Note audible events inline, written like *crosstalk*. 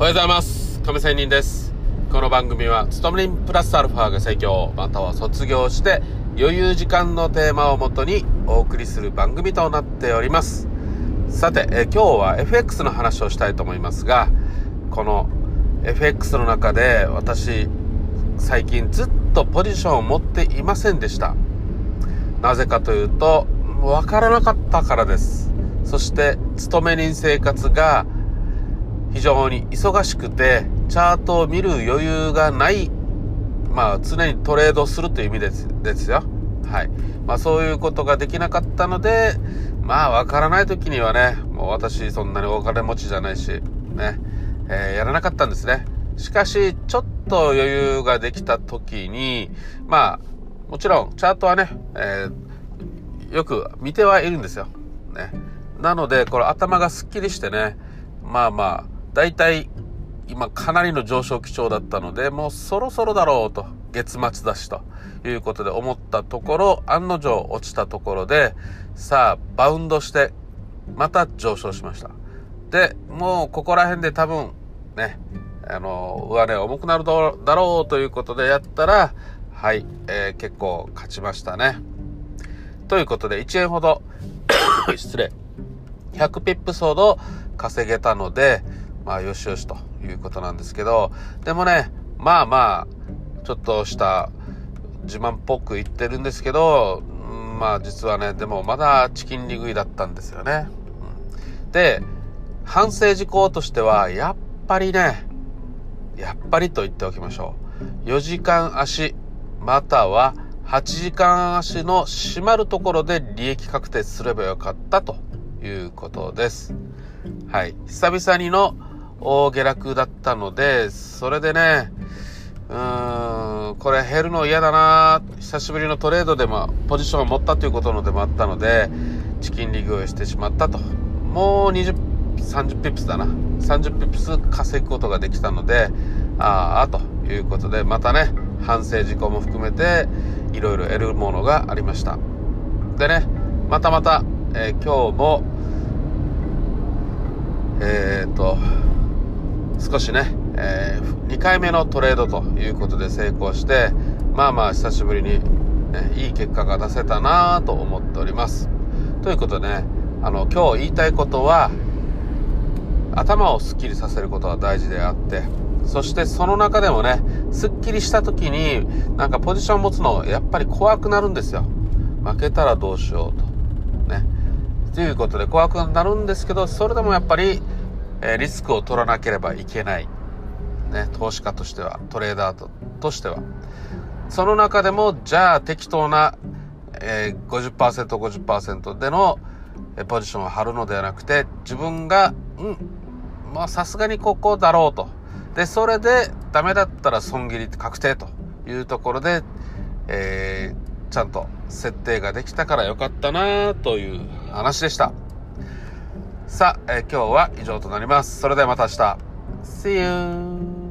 おはようございます。亀仙人です。この番組は勤め人プラスアルファが盛況または卒業して余裕時間のテーマをもとにお送りする番組となっております。さてえ今日は FX の話をしたいと思いますがこの FX の中で私最近ずっとポジションを持っていませんでした。なぜかというとわからなかったからです。そして勤め人生活が非常に忙しくて、チャートを見る余裕がない、まあ常にトレードするという意味ですですよ。はい。まあそういうことができなかったので、まあわからない時にはね、もう私そんなにお金持ちじゃないし、ね、えー、やらなかったんですね。しかし、ちょっと余裕ができた時に、まあ、もちろんチャートはね、えー、よく見てはいるんですよ。ね。なので、これ頭がスッキリしてね、まあまあ、大体今かなりの上昇基調だったので、もうそろそろだろうと、月末だしということで思ったところ、案の定落ちたところで、さあ、バウンドして、また上昇しました。で、もうここら辺で多分、ね、あの、上値重くなるだろうということでやったら、はい、えー、結構勝ちましたね。ということで、1円ほど *coughs* 失礼、100ピップスほど稼げたので、まあ、よしよしということなんですけど、でもね、まあまあ、ちょっとした自慢っぽく言ってるんですけど、まあ実はね、でもまだチキン利食いだったんですよね。で、反省事項としては、やっぱりね、やっぱりと言っておきましょう。4時間足、または8時間足の閉まるところで利益確定すればよかったということです。はい。久々にの大下落だったので、それでね、うーん、これ減るの嫌だな久しぶりのトレードでもポジションを持ったということのでもあったので、チキン利食いをしてしまったと。もう20、30ピップスだな。30ピップス稼ぐことができたので、ああ、ということで、またね、反省事項も含めて、いろいろ得るものがありました。でね、またまた、えー、今日も、えー、っと、少しね、えー、2回目のトレードということで成功して、まあまあ久しぶりに、ね、いい結果が出せたなと思っております。ということでね、あの、今日言いたいことは、頭をスッキリさせることは大事であって、そしてその中でもね、スッキリした時に、なんかポジション持つの、やっぱり怖くなるんですよ。負けたらどうしようと。ね。ということで怖くなるんですけど、それでもやっぱり、えリスクを取らなければいけない。ね、投資家としては、トレーダーとしては。その中でも、じゃあ適当な、え、50%、50%での、ポジションを張るのではなくて、自分が、うん、まあさすがにここだろうと。で、それでダメだったら損切り確定というところで、えー、ちゃんと設定ができたからよかったなという話でした。さあ、えー、今日は以上となります。それではまた明日。See you!